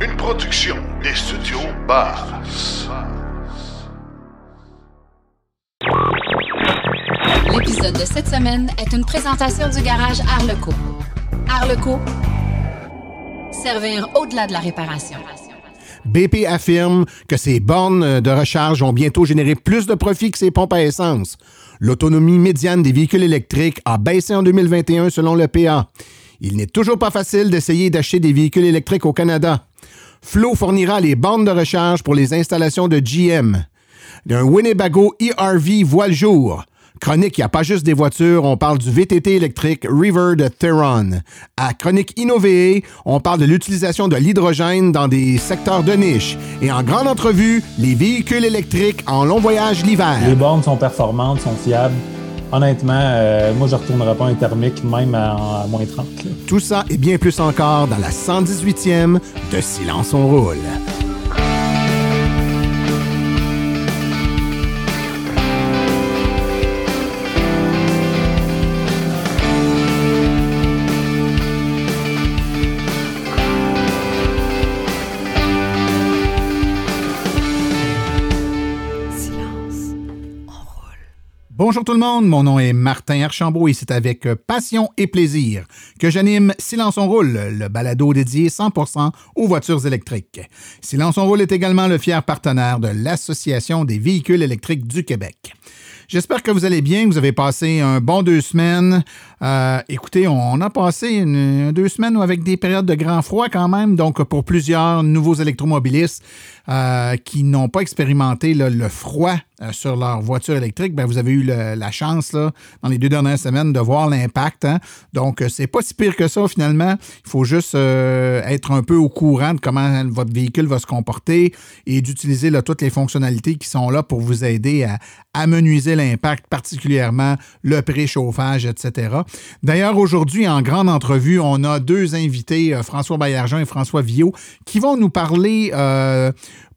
Une production des studios Bass. L'épisode de cette semaine est une présentation du garage Arleco. Arleco, servir au-delà de la réparation. BP affirme que ses bornes de recharge vont bientôt générer plus de profit que ses pompes à essence. L'autonomie médiane des véhicules électriques a baissé en 2021 selon le PA. Il n'est toujours pas facile d'essayer d'acheter des véhicules électriques au Canada. Flow fournira les bornes de recharge pour les installations de GM. Un Winnebago ERV voit le jour. Chronique, il n'y a pas juste des voitures, on parle du VTT électrique River de Theron. À Chronique Innovée, on parle de l'utilisation de l'hydrogène dans des secteurs de niche. Et en grande entrevue, les véhicules électriques en long voyage l'hiver. Les bornes sont performantes, sont fiables. Honnêtement, euh, moi, je ne retournerai pas un thermique, même à, moins 30. là. Tout ça et bien plus encore dans la 118e de Silence on roule. Bonjour tout le monde, mon nom est Martin Archambault et c'est avec passion et plaisir que j'anime Silence on roule, le balado dédié 100% aux voitures électriques. Silence on roule est également le fier partenaire de l'Association des véhicules électriques du Québec. J'espère que vous allez bien, que vous avez passé un bon deux semaines. Euh, écoutez, on a passé une, deux semaines avec des périodes de grand froid quand même, donc pour plusieurs nouveaux électromobilistes euh, qui n'ont pas expérimenté le froid euh, sur leur voiture électrique, ben, vous avez eu la chance là, dans les deux dernières semaines de voir l'impact. hein. Donc, euh, c'est pas si pire que ça finalement. Il faut juste euh, être un peu au courant de comment votre véhicule va se comporter et d'utiliser toutes les fonctionnalités qui sont là pour vous aider à amenuiser l'impact, particulièrement le préchauffage, etc. D'ailleurs, aujourd'hui, en grande entrevue, on a deux invités, François Baillargeon et François Villot, qui vont nous parler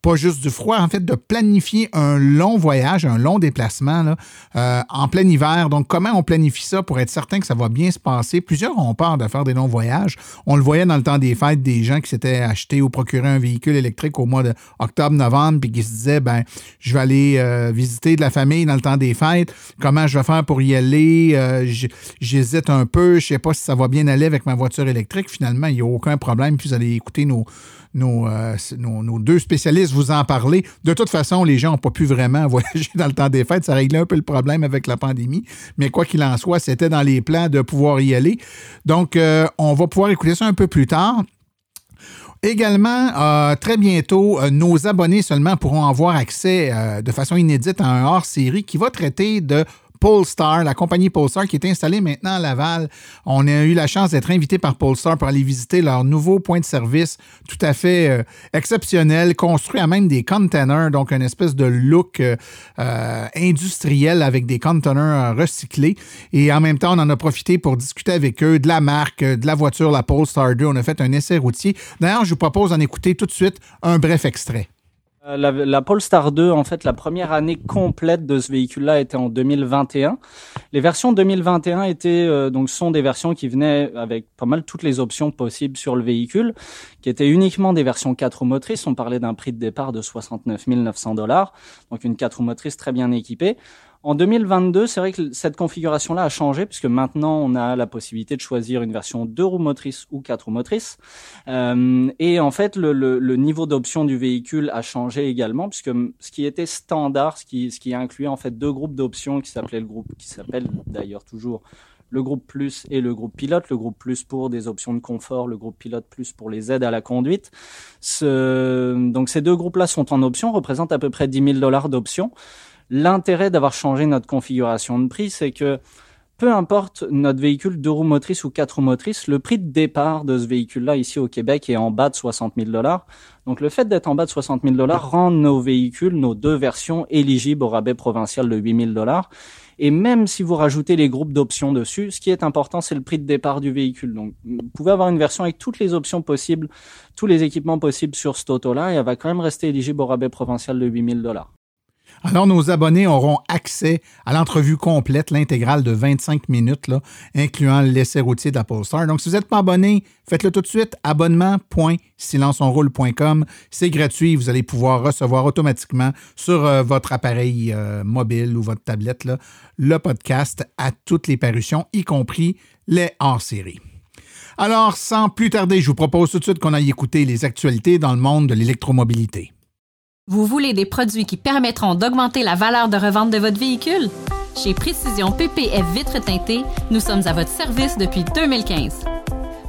pas juste du froid, en fait, de planifier un long voyage, un long déplacement euh, en plein hiver. Donc, comment on planifie ça pour être certain que ça va bien se passer? Plusieurs ont peur de faire des longs voyages. On le voyait dans le temps des fêtes, des gens qui s'étaient achetés ou procuré un véhicule électrique au mois d'octobre-novembre, puis qui se disaient, ben, je vais aller euh, visiter de la famille dans le temps des fêtes. Comment je vais faire pour y aller? Euh, J'hésite un peu. Je sais pas si ça va bien aller avec ma voiture électrique. Finalement, il n'y a aucun problème. Puis vous allez écouter nos, nos, euh, nos, deux spécialistes vous en parler. De toute façon, les gens n'ont pas pu vraiment voyager dans le temps des fêtes. Ça réglait un peu le problème avec la pandémie. Mais quoi qu'il en soit, c'était dans les plans de pouvoir y aller. Donc, euh, on va pouvoir écouter ça un peu plus tard. Également, euh, très bientôt, nos abonnés seulement pourront avoir accès de façon inédite à un hors-série qui va traiter de Polestar, la compagnie Polestar qui est installée maintenant à Laval. On a eu la chance d'être invité par Polestar pour aller visiter leur nouveau point de service tout à fait euh, exceptionnel, construit à même des containers, donc une espèce de look euh, euh, industriel avec des containers recyclés. Et en même temps, on en a profité pour discuter avec eux de la marque, de la voiture, la Polestar 2. On a fait un essai routier. D'ailleurs, je vous propose d'en écouter tout de suite un bref extrait. Euh, La, Polestar 2, en fait, la première année complète de ce véhicule-là était en 2021. Les versions 2021 étaient euh, donc sont des versions qui venaient avec pas mal toutes les options possibles sur le véhicule, qui étaient uniquement des versions 4 roues motrices. On parlait d'un prix de départ de 69 900 dollars, donc une 4 roues motrices très bien équipée. En 2022, c'est vrai que cette configuration-là a changé puisque maintenant on a la possibilité de choisir une version 2 roues motrices ou 4 roues motrices. Euh, et en fait, le, le, le niveau d'option du véhicule a changé également puisque ce qui était standard, ce qui, ce qui incluait en fait deux groupes d'options qui s'appelaient le groupe, qui s'appelle d'ailleurs toujours le groupe plus et le groupe pilote. Le groupe plus pour des options de confort, le groupe pilote plus pour les aides à la conduite. Ce, donc ces deux groupes-là sont en option, représentent à peu près 10 000 dollars d'options. L'intérêt d'avoir changé notre configuration de prix, c'est que peu importe notre véhicule deux roues motrices ou quatre roues motrices, le prix de départ de ce véhicule-là ici au Québec est en bas de 60 000 dollars. Donc le fait d'être en bas de 60 000 dollars rend nos véhicules, nos deux versions éligibles au rabais provincial de 8 000 dollars. Et même si vous rajoutez les groupes d'options dessus, ce qui est important, c'est le prix de départ du véhicule. Donc, vous pouvez avoir une version avec toutes les options possibles, tous les équipements possibles sur cet auto-là, et elle va quand même rester éligible au rabais provincial de 8 000 dollars. Alors, nos abonnés auront accès à l'entrevue complète, l'intégrale de 25 minutes, incluant l'essai routier de la Polestar. Donc, si vous n'êtes pas abonné, faites-le tout de suite. Abonnement.silenceonroule.com. C'est gratuit. Vous allez pouvoir recevoir automatiquement sur euh, votre appareil euh, mobile ou votre tablette le podcast à toutes les parutions, y compris les hors-série. Alors, sans plus tarder, je vous propose tout de suite qu'on aille écouter les actualités dans le monde de l'électromobilité. Vous voulez des produits qui permettront d'augmenter la valeur de revente de votre véhicule? Chez Précision PPF Vitres teintées, nous sommes à votre service depuis 2015.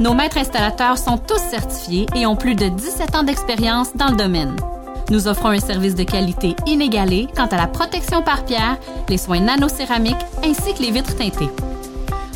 Nos maîtres installateurs sont tous certifiés et ont plus de 17 ans d'expérience dans le domaine. Nous offrons un service de qualité inégalé quant à la protection par pierre, les soins nanocéramiques ainsi que les vitres teintées.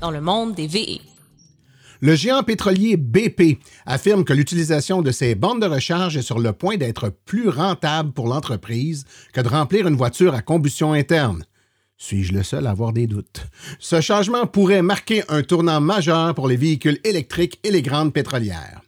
dans le monde des VE. Le géant pétrolier BP affirme que l'utilisation de ses bandes de recharge est sur le point d'être plus rentable pour l'entreprise que de remplir une voiture à combustion interne. Suis-je le seul à avoir des doutes? Ce changement pourrait marquer un tournant majeur pour les véhicules électriques et les grandes pétrolières.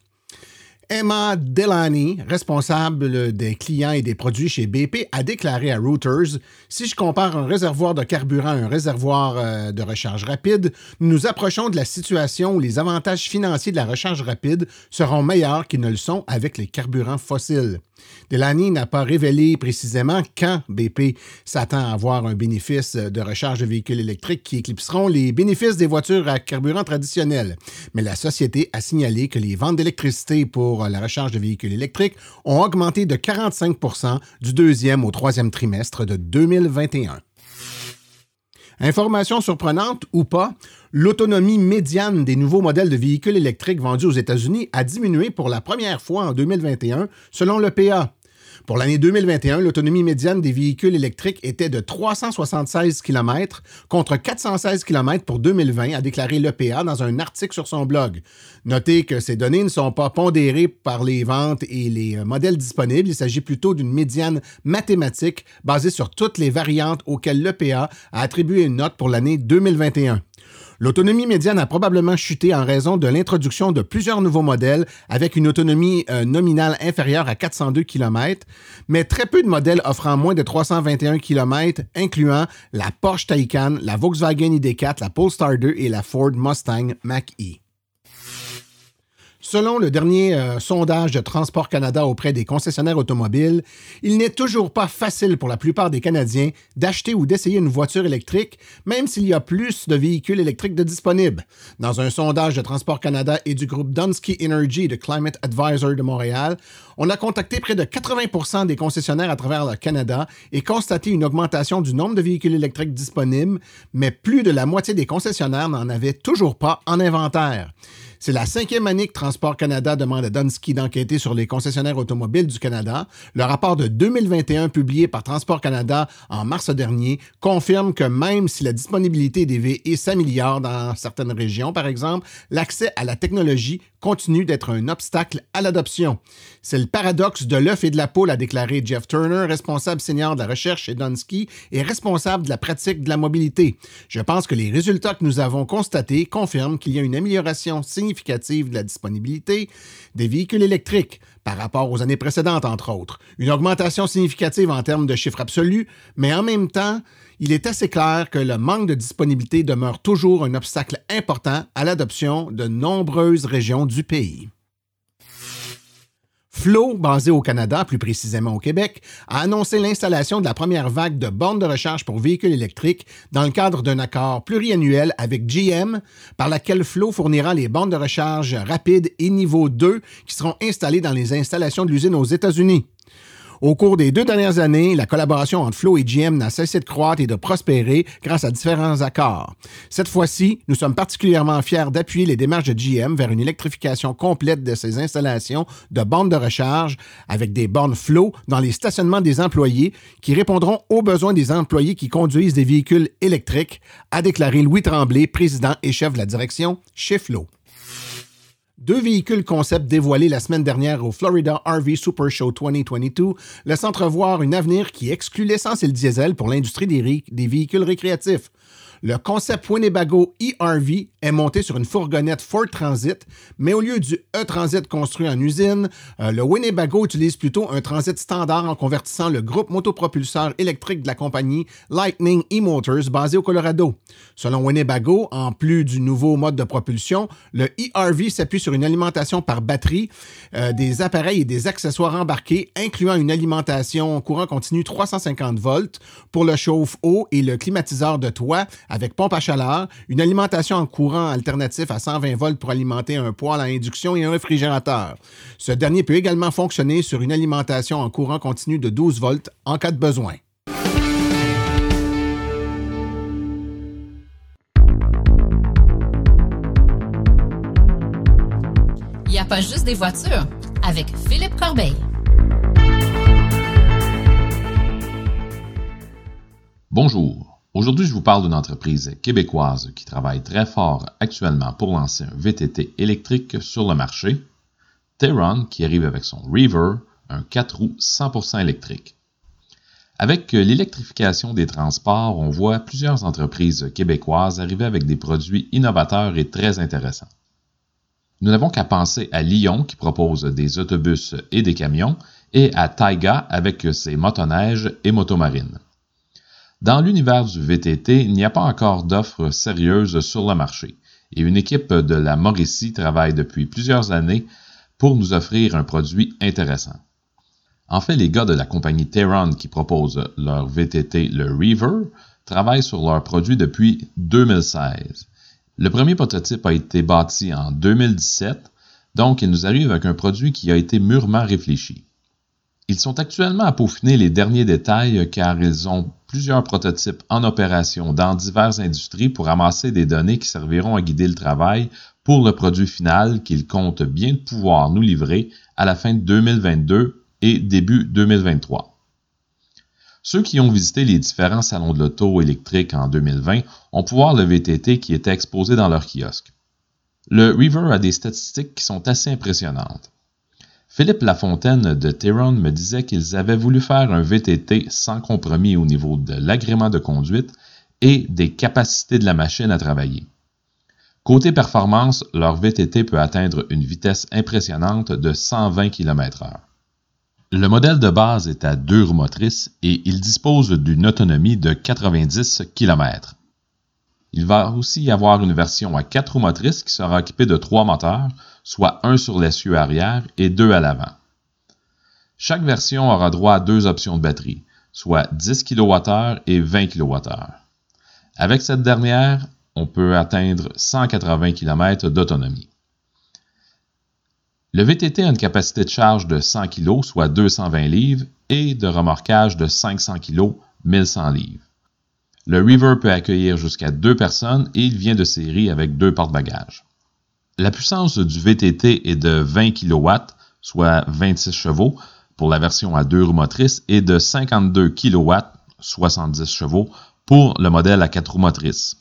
Emma Delaney, responsable des clients et des produits chez BP, a déclaré à Reuters Si je compare un réservoir de carburant à un réservoir euh, de recharge rapide, nous nous approchons de la situation où les avantages financiers de la recharge rapide seront meilleurs qu'ils ne le sont avec les carburants fossiles. Delaney n'a pas révélé précisément quand BP s'attend à avoir un bénéfice de recharge de véhicules électriques qui éclipseront les bénéfices des voitures à carburant traditionnels. Mais la société a signalé que les ventes d'électricité pour la recharge de véhicules électriques ont augmenté de 45% du deuxième au troisième trimestre de 2021. Information surprenante ou pas, l'autonomie médiane des nouveaux modèles de véhicules électriques vendus aux États-Unis a diminué pour la première fois en 2021, selon l'EPA. Pour l'année 2021, l'autonomie médiane des véhicules électriques était de 376 km contre 416 km pour 2020, a déclaré l'EPA dans un article sur son blog. Notez que ces données ne sont pas pondérées par les ventes et les euh, modèles disponibles. Il s'agit plutôt d'une médiane mathématique basée sur toutes les variantes auxquelles l'EPA a attribué une note pour l'année 2021. L'autonomie médiane a probablement chuté en raison de l'introduction de plusieurs nouveaux modèles avec une autonomie euh, nominale inférieure à 402 km, mais très peu de modèles offrant moins de 321 km, incluant la Porsche Taycan, la Volkswagen ID4, la Polestar 2 et la Ford Mustang Mach-E. Selon le dernier euh, sondage de Transport Canada auprès des concessionnaires automobiles, il n'est toujours pas facile pour la plupart des Canadiens d'acheter ou d'essayer une voiture électrique, même s'il y a plus de véhicules électriques disponibles. Dans un sondage de Transport Canada et du groupe Dunsky Energy de Climate Advisor de Montréal, on a contacté près de 80% des concessionnaires à travers le Canada et constaté une augmentation du nombre de véhicules électriques disponibles, mais plus de la moitié des concessionnaires n'en avaient toujours pas en inventaire. C'est la cinquième année que Transport Canada demande à Dunsky d'enquêter sur les concessionnaires automobiles du Canada. Le rapport de 2021 publié par Transport Canada en mars dernier confirme que même si la disponibilité des VE s'améliore dans certaines régions, par exemple, l'accès à la technologie continue d'être un obstacle à l'adoption. C'est le paradoxe de l'œuf et de la poule, a déclaré Jeff Turner, responsable senior de la recherche chez Dunsky et responsable de la pratique de la mobilité. Je pense que les résultats que nous avons constatés confirment qu'il y a une amélioration significative de la disponibilité des véhicules électriques par rapport aux années précédentes, entre autres. Une augmentation significative en termes de chiffres absolus, mais en même temps, il est assez clair que le manque de disponibilité demeure toujours un obstacle important à l'adoption de nombreuses régions du pays. Flow, basé au Canada, plus précisément au Québec, a annoncé l'installation de la première vague de bornes de recharge pour véhicules électriques dans le cadre d'un accord pluriannuel avec GM, par laquelle Flow fournira les bornes de recharge rapides et niveau 2 qui seront installées dans les installations de l'usine aux États-Unis. Au cours des deux dernières années, la collaboration entre Flow et GM n'a cessé de croître et de prospérer grâce à différents accords. Cette fois-ci, nous sommes particulièrement fiers d'appuyer les démarches de GM vers une électrification complète de ses installations de bornes de recharge avec des bornes Flow dans les stationnements des employés qui répondront aux besoins des employés qui conduisent des véhicules électriques, a déclaré Louis Tremblay, président et chef de la direction chez Flow. Deux véhicules concept dévoilés la semaine dernière au Florida RV Super Show 2022 laissent entrevoir un avenir qui exclut l'essence et le diesel pour l'industrie des, des véhicules récréatifs. Le concept Winnebago e-RV est monté sur une fourgonnette Ford Transit, mais au lieu du E-Transit construit en usine, euh, le Winnebago utilise plutôt un transit standard en convertissant le groupe motopropulseur électrique de la compagnie Lightning E-Motors basé au Colorado. Selon Winnebago, en plus du nouveau mode de propulsion, le e-RV s'appuie sur une alimentation par batterie, euh, des appareils et des accessoires embarqués, incluant une alimentation courant continu 350 volts pour le chauffe-eau et le climatiseur de toit avec pompe à chaleur, une alimentation en courant alternatif à 120 volts pour alimenter un poêle à induction et un réfrigérateur. Ce dernier peut également fonctionner sur une alimentation en courant continu de 12 volts en cas de besoin. Il n'y a pas juste des voitures avec Philippe Corbeil. Bonjour. Aujourd'hui, je vous parle d'une entreprise québécoise qui travaille très fort actuellement pour lancer un VTT électrique sur le marché, Teron qui arrive avec son Reaver, un 4 roues 100% électrique. Avec l'électrification des transports, on voit plusieurs entreprises québécoises arriver avec des produits innovateurs et très intéressants. Nous n'avons qu'à penser à Lyon qui propose des autobus et des camions et à Taiga avec ses motoneiges et motomarines. Dans l'univers du VTT, il n'y a pas encore d'offres sérieuses sur le marché et une équipe de la Mauricie travaille depuis plusieurs années pour nous offrir un produit intéressant. En fait, les gars de la compagnie Teron qui proposent leur VTT, le Reaver, travaillent sur leur produit depuis 2016. Le premier prototype a été bâti en 2017, donc il nous arrive avec un produit qui a été mûrement réfléchi. Ils sont actuellement à peaufiner les derniers détails car ils ont plusieurs prototypes en opération dans diverses industries pour amasser des données qui serviront à guider le travail pour le produit final qu'ils comptent bien pouvoir nous livrer à la fin de 2022 et début 2023. Ceux qui ont visité les différents salons de l'auto électrique en 2020 ont pu voir le VTT qui était exposé dans leur kiosque. Le Reaver a des statistiques qui sont assez impressionnantes. Philippe Lafontaine de Teron me disait qu'ils avaient voulu faire un VTT sans compromis au niveau de l'agrément de conduite et des capacités de la machine à travailler. Côté performance, leur VTT peut atteindre une vitesse impressionnante de 120 km/h. Le modèle de base est à deux roues motrices et il dispose d'une autonomie de 90 km. Il va aussi y avoir une version à quatre roues motrices qui sera équipée de trois moteurs, soit un sur l'essieu arrière et deux à l'avant. Chaque version aura droit à deux options de batterie, soit 10 kWh et 20 kWh. Avec cette dernière, on peut atteindre 180 km d'autonomie. Le VTT a une capacité de charge de 100 kg, soit 220 livres, et de remorquage de 500 kg, 1100 livres. Le Reaver peut accueillir jusqu'à deux personnes et il vient de série avec deux porte-bagages. La puissance du VTT est de 20 kW, soit 26 chevaux, pour la version à deux roues motrices, et de 52 kW, 70 chevaux, pour le modèle à quatre roues motrices.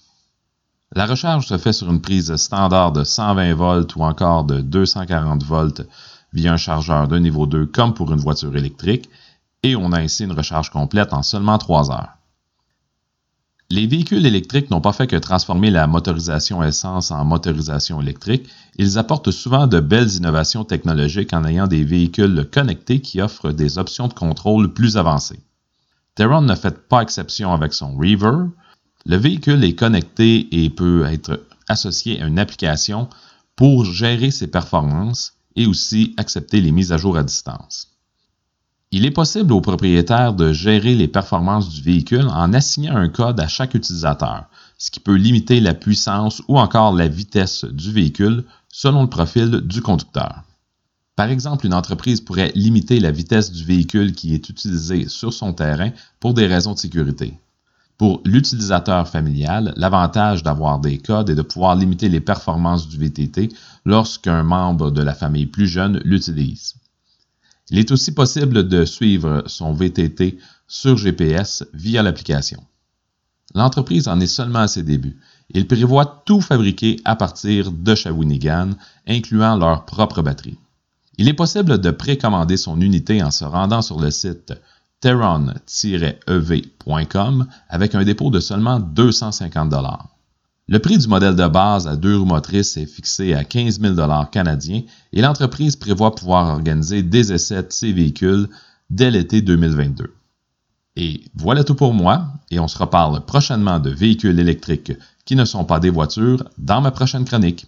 La recharge se fait sur une prise standard de 120 volts ou encore de 240 volts via un chargeur de niveau 2 comme pour une voiture électrique, et on a ainsi une recharge complète en seulement 3 heures. Les véhicules électriques n'ont pas fait que transformer la motorisation essence en motorisation électrique. Ils apportent souvent de belles innovations technologiques en ayant des véhicules connectés qui offrent des options de contrôle plus avancées. Teron ne fait pas exception avec son Reaver. Le véhicule est connecté et peut être associé à une application pour gérer ses performances et aussi accepter les mises à jour à distance. Il est possible au propriétaire de gérer les performances du véhicule en assignant un code à chaque utilisateur, ce qui peut limiter la puissance ou encore la vitesse du véhicule selon le profil du conducteur. Par exemple, une entreprise pourrait limiter la vitesse du véhicule qui est utilisé sur son terrain pour des raisons de sécurité. Pour l'utilisateur familial, l'avantage d'avoir des codes est de pouvoir limiter les performances du VTT lorsqu'un membre de la famille plus jeune l'utilise. Il est aussi possible de suivre son VTT sur GPS via l'application. L'entreprise en est seulement à ses débuts. Il prévoit tout fabriquer à partir de Shawinigan, incluant leur propre batterie. Il est possible de précommander son unité en se rendant sur le site teron-ev.com avec un dépôt de seulement 250 le prix du modèle de base à deux roues motrices est fixé à 15 000 canadiens et l'entreprise prévoit pouvoir organiser des essais de ces véhicules dès l'été 2022. Et voilà tout pour moi, et on se reparle prochainement de véhicules électriques qui ne sont pas des voitures dans ma prochaine chronique.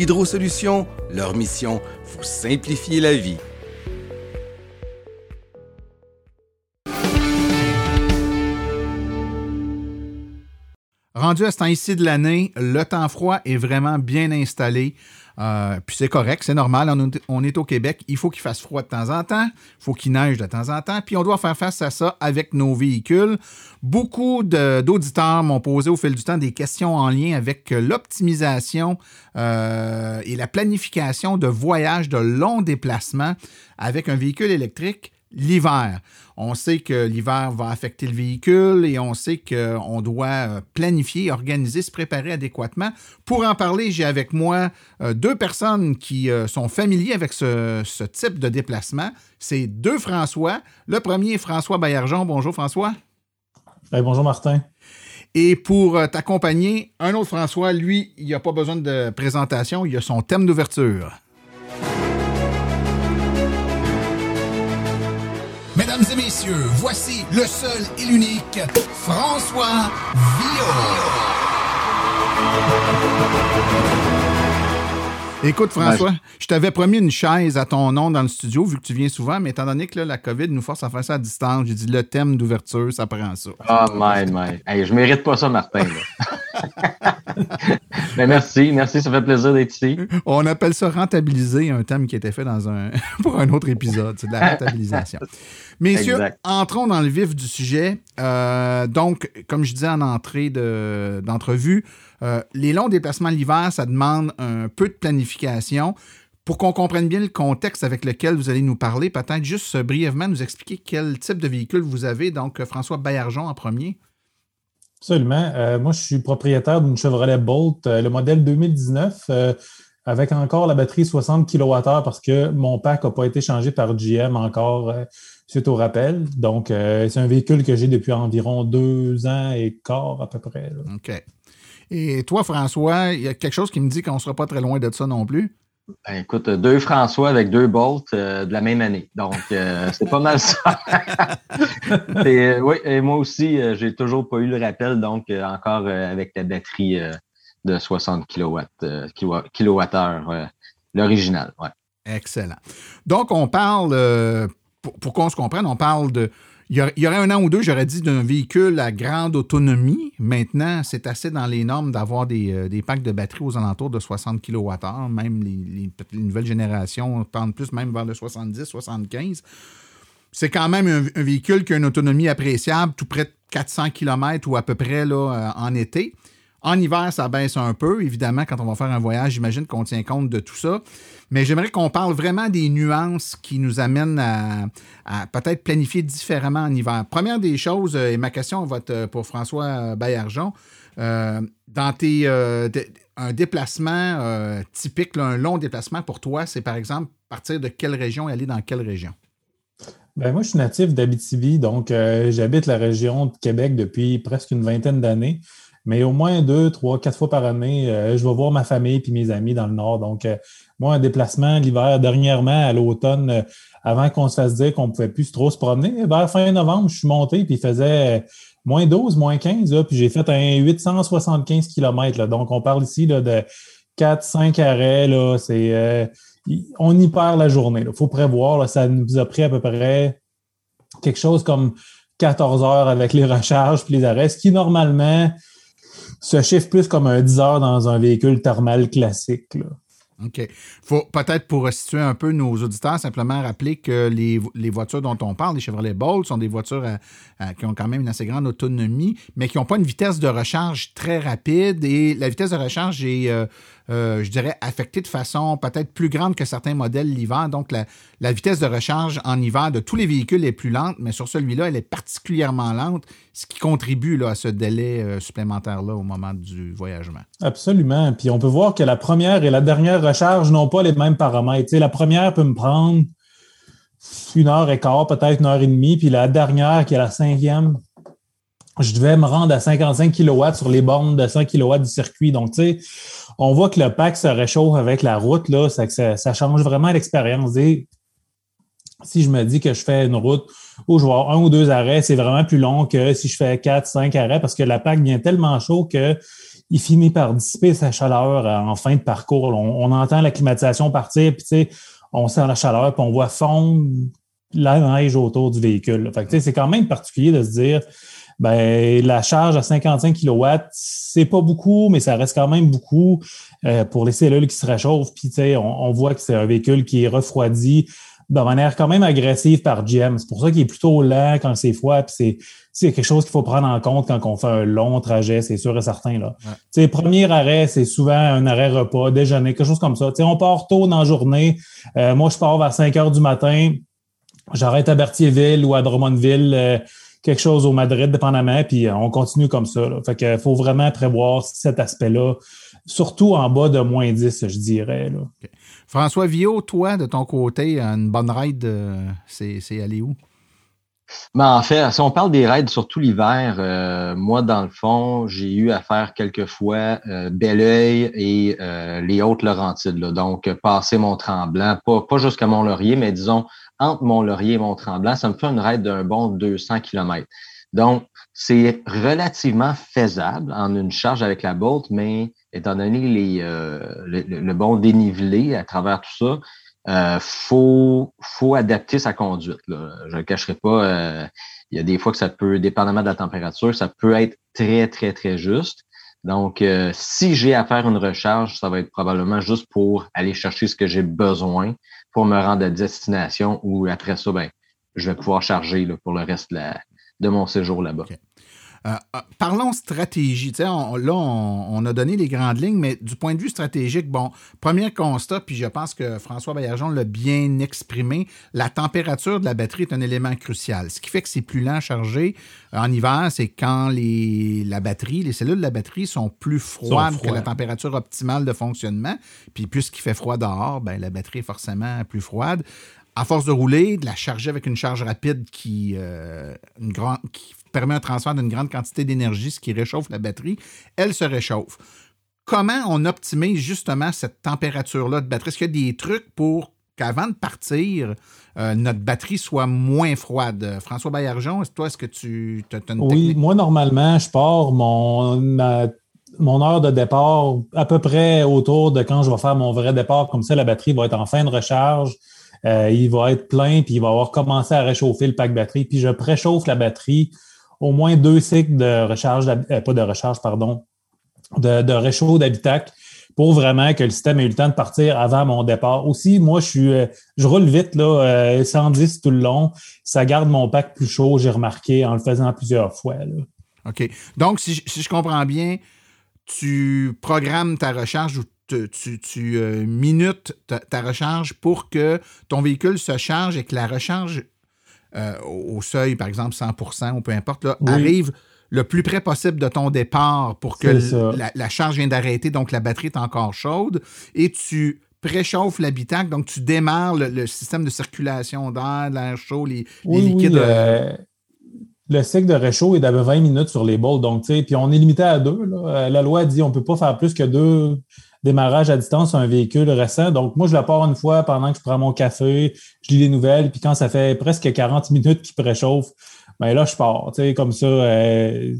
Hydro Solutions, leur mission, vous simplifier la vie. Rendu à ce temps-ci de l'année, le temps froid est vraiment bien installé. Euh, puis c'est correct, c'est normal, on, est au Québec, il faut qu'il fasse froid de temps en temps, il faut qu'il neige de temps en temps, puis on doit faire face à ça avec nos véhicules. Beaucoup d'auditeurs m'ont posé au fil du temps des questions en lien avec l'optimisation euh, et la planification de voyages de longs déplacements avec un véhicule électrique l'hiver. On sait que l'hiver va affecter le véhicule et on sait qu'on doit euh, planifier, organiser, se préparer adéquatement. Pour en parler, j'ai avec moi euh, deux personnes qui euh, sont familiers avec ce, type de déplacement. C'est deux François. Le premier est François Baillargeon. Bonjour François. bonjour Martin. Et pour t'accompagner, un autre François, lui, il n'a pas besoin de présentation, il a son thème d'ouverture. Mesdames et messieurs, voici le seul et l'unique François Villot. Écoute, François, je t'avais promis une chaise à ton nom dans le studio, vu que tu viens souvent, mais étant donné que la COVID nous force à faire ça à distance, j'ai dit le thème d'ouverture, ça prend ça. Oh my, my. Hey, je mérite pas ça, Martin. Mais merci, merci, ça fait plaisir d'être ici. On appelle ça rentabiliser un thème qui était fait dans un pour un autre épisode, c'est de la rentabilisation. Messieurs, entrons dans le vif du sujet. Euh, donc, comme je disais en entrée d'entrevue, euh, les longs déplacements l'hiver, ça demande un peu de planification. Pour qu'on comprenne bien le contexte avec lequel vous allez nous parler, peut-être juste brièvement nous expliquer quel type de véhicule vous avez. Donc, François Baillargeon en premier. Absolument. Euh, moi, je suis propriétaire d'une Chevrolet Bolt, euh, le modèle 2019, avec encore la batterie 60 kWh parce que mon pack n'a pas été changé par GM encore suite au rappel. Donc, c'est un véhicule que j'ai depuis environ deux ans et quart à peu près. OK. Et toi, François, il y a quelque chose qui me dit qu'on ne sera pas très loin de ça non plus? Ben, écoute, deux François avec deux Bolts euh, de la même année. Donc, euh, c'est pas mal ça. et, euh, oui, et moi aussi, j'ai toujours pas eu le rappel, donc encore avec la batterie de 60 kW, kWh, l'original. Ouais. Excellent. Donc, on parle, pour qu'on se comprenne, on parle de Il y, aurait, un an ou deux, j'aurais dit d'un véhicule à grande autonomie. Maintenant, c'est assez dans les normes d'avoir des, euh, packs de batterie aux alentours de 60 kWh. Même les, les- les nouvelles générations tendent plus même vers le 70, 75. C'est quand même un, un véhicule qui a une autonomie appréciable, tout près de 400 km ou à peu près là, euh, en été. En hiver, ça baisse un peu. Évidemment, quand on va faire un voyage, j'imagine qu'on tient compte de tout ça. Mais j'aimerais qu'on parle vraiment des nuances qui nous amènent à, peut-être planifier différemment en hiver. Première des choses, euh, et ma question va être euh, pour François euh, Baillargeon, dans tes, un déplacement typique, un long déplacement pour toi, c'est par exemple partir de quelle région et aller dans quelle région? Ben, moi, je suis natif d'Abitibi, donc j'habite la région de Québec depuis presque une vingtaine d'années. Mais au moins deux, trois, quatre fois par année, euh, je vais voir ma famille puis mes amis dans le Nord. Donc, euh, moi, un déplacement l'hiver, dernièrement, à l'automne, euh, avant qu'on se fasse dire qu'on ne pouvait plus trop se promener, vers fin novembre, je suis monté puis il faisait euh, moins 12, moins 15, là, puis j'ai fait un 875 km. Là. Donc, on parle ici là, de 4, 5 arrêts. Là, c'est, euh, on y perd la journée. Il faut prévoir. Là, ça nous a pris à peu près quelque chose comme 14 heures avec les recharges puis les arrêts, ce qui normalement se chiffre plus comme un 10 heures dans un véhicule thermal classique. là. OK. faut peut-être pour situer un peu nos auditeurs, simplement rappeler que les, voitures dont on parle, les Chevrolet Bolt, sont des voitures qui ont quand même une assez grande autonomie, mais qui n'ont pas une vitesse de recharge très rapide. Et la vitesse de recharge est, euh, euh, je dirais, affectée de façon peut-être plus grande que certains modèles l'hiver. Donc, la, vitesse de recharge en hiver de tous les véhicules est plus lente, mais sur celui-là, elle est particulièrement lente, ce qui contribue à ce délai euh, supplémentaire-là au moment du voyagement. Absolument. Puis on peut voir que la première et la dernière recharge n'ont pas les mêmes paramètres. La première peut me prendre une heure et quart, peut-être une heure et demie, puis la dernière, qui est la cinquième, je devais me rendre à 55 kW sur les bornes de 100 kW du circuit. Donc, tu sais, on voit que le pack se réchauffe avec la route, là, ça, ça, change vraiment l'expérience. Si je me dis que je fais une route où je vais avoir un ou deux arrêts, c'est vraiment plus long que si je fais quatre, cinq arrêts parce que la pack vient tellement chaud que il finit par dissiper sa chaleur euh, en fin de parcours. On, entend la climatisation partir, puis tu sais, on sent la chaleur, puis on voit fondre la neige autour du véhicule. c'est quand même particulier de se dire, ben, la charge à 55 kW, c'est pas beaucoup, mais ça reste quand même beaucoup euh, pour les cellules qui se réchauffent. Puis, tu sais, on, on voit que c'est un véhicule qui est refroidi de manière quand même agressive par GM. C'est pour ça qu'il est plutôt lent quand c'est froid, puis c'est c'est quelque chose qu'il faut prendre en compte quand on fait un long trajet, c'est sûr et certain. Là. Ouais. Tu sais, premier arrêt, c'est souvent un arrêt repas, déjeuner, quelque chose comme ça. Tu sais, on part tôt dans la journée. Euh, moi, je pars vers 5 heures du matin. J'arrête à Berthierville ou à Drummondville, euh, quelque chose au Madrid, dépendamment, puis euh, on continue comme ça. Là. Fait que faut vraiment prévoir cet aspect-là, surtout en bas de moins 10, je dirais. Là. François Villot, toi, de ton côté, une bonne ride, euh, c'est c'est aller où? Ben, en fait, si on parle des raids, surtout l'hiver, euh, moi, dans le fond, j'ai eu à faire quelques fois euh, Belleuil et euh, les Hautes-Laurentides. là. Donc, passer Mont-Tremblant, pas, pas jusqu'à Mont-Laurier, mais disons, entre Mont-Laurier et Mont-Tremblant, ça me fait une raid d'un bon 200 km. Donc, c'est relativement faisable en une charge avec la Bolt, mais étant donné les, euh, le, le- bon dénivelé à travers tout ça, euh, faut, faut adapter sa conduite. Là. Je ne le cacherai pas. euh, il y a des fois que ça peut, dépendamment de la température, ça peut être très, très, très juste. Donc, euh, si j'ai à faire une recharge, ça va être probablement juste pour aller chercher ce que j'ai besoin pour me rendre à destination ou après ça, ben, je vais pouvoir charger là, pour le reste de, de mon séjour là-bas. Euh, euh, parlons stratégie. On- là, on, on a donné les grandes lignes, mais du point de vue stratégique, bon, premier constat, puis je pense que François Baillargeon l'a bien exprimé, la température de la batterie est un élément crucial. Ce qui fait que c'est plus lent à charger en hiver, c'est quand les, la batterie, les cellules de la batterie sont plus froides Sont que la température optimale de fonctionnement. Puis puisqu'il fait froid dehors, ben, la batterie est forcément plus froide. À force de rouler, de la charger avec une charge rapide qui, euh, une grande, qui permet un transfert d'une grande quantité d'énergie, ce qui réchauffe la batterie, elle se réchauffe. Comment on optimise justement cette température-là de batterie? Est-ce qu'il y a des trucs pour qu'avant de partir, euh, notre batterie soit moins froide? François Baillargeon, est-ce- toi, est-ce que tu as une Oui, technique? moi, normalement, je pars mon, ma- mon heure de départ à peu près autour de quand je vais faire mon vrai départ. Comme ça, la batterie va être en fin de recharge euh, il va être plein, puis il va avoir commencé à réchauffer le pack batterie, puis je préchauffe la batterie au moins deux cycles de recharge, euh, pas de recharge, pardon, de, réchaud d'habitacle pour vraiment que le système ait eu le temps de partir avant mon départ. Aussi, moi, je euh, roule vite, là, 110 tout le long. Ça garde mon pack plus chaud, j'ai remarqué, en le faisant plusieurs fois. OK. Donc, si je comprends bien, tu programmes ta recharge ou tu, euh, minutes ta, recharge pour que ton véhicule se charge et que la recharge euh, au seuil, par exemple 100% ou peu importe, arrive le plus près possible de ton départ pour que la, charge vienne d'arrêter, donc la batterie est encore chaude, et tu préchauffes l'habitacle, donc tu démarres le, système de circulation d'air, l'air chaud, les, liquides. Euh, le cycle de réchaud est d'à 20 minutes sur les bols. Donc, puis on est limité à deux. La loi dit on ne peut pas faire plus que deux démarrages à distance sur un véhicule récent. Donc, moi, je la pars une fois pendant que je prends mon café, je lis les nouvelles, puis quand ça fait presque 40 minutes qu'il préchauffe, ben là, je pars. Comme ça, euh,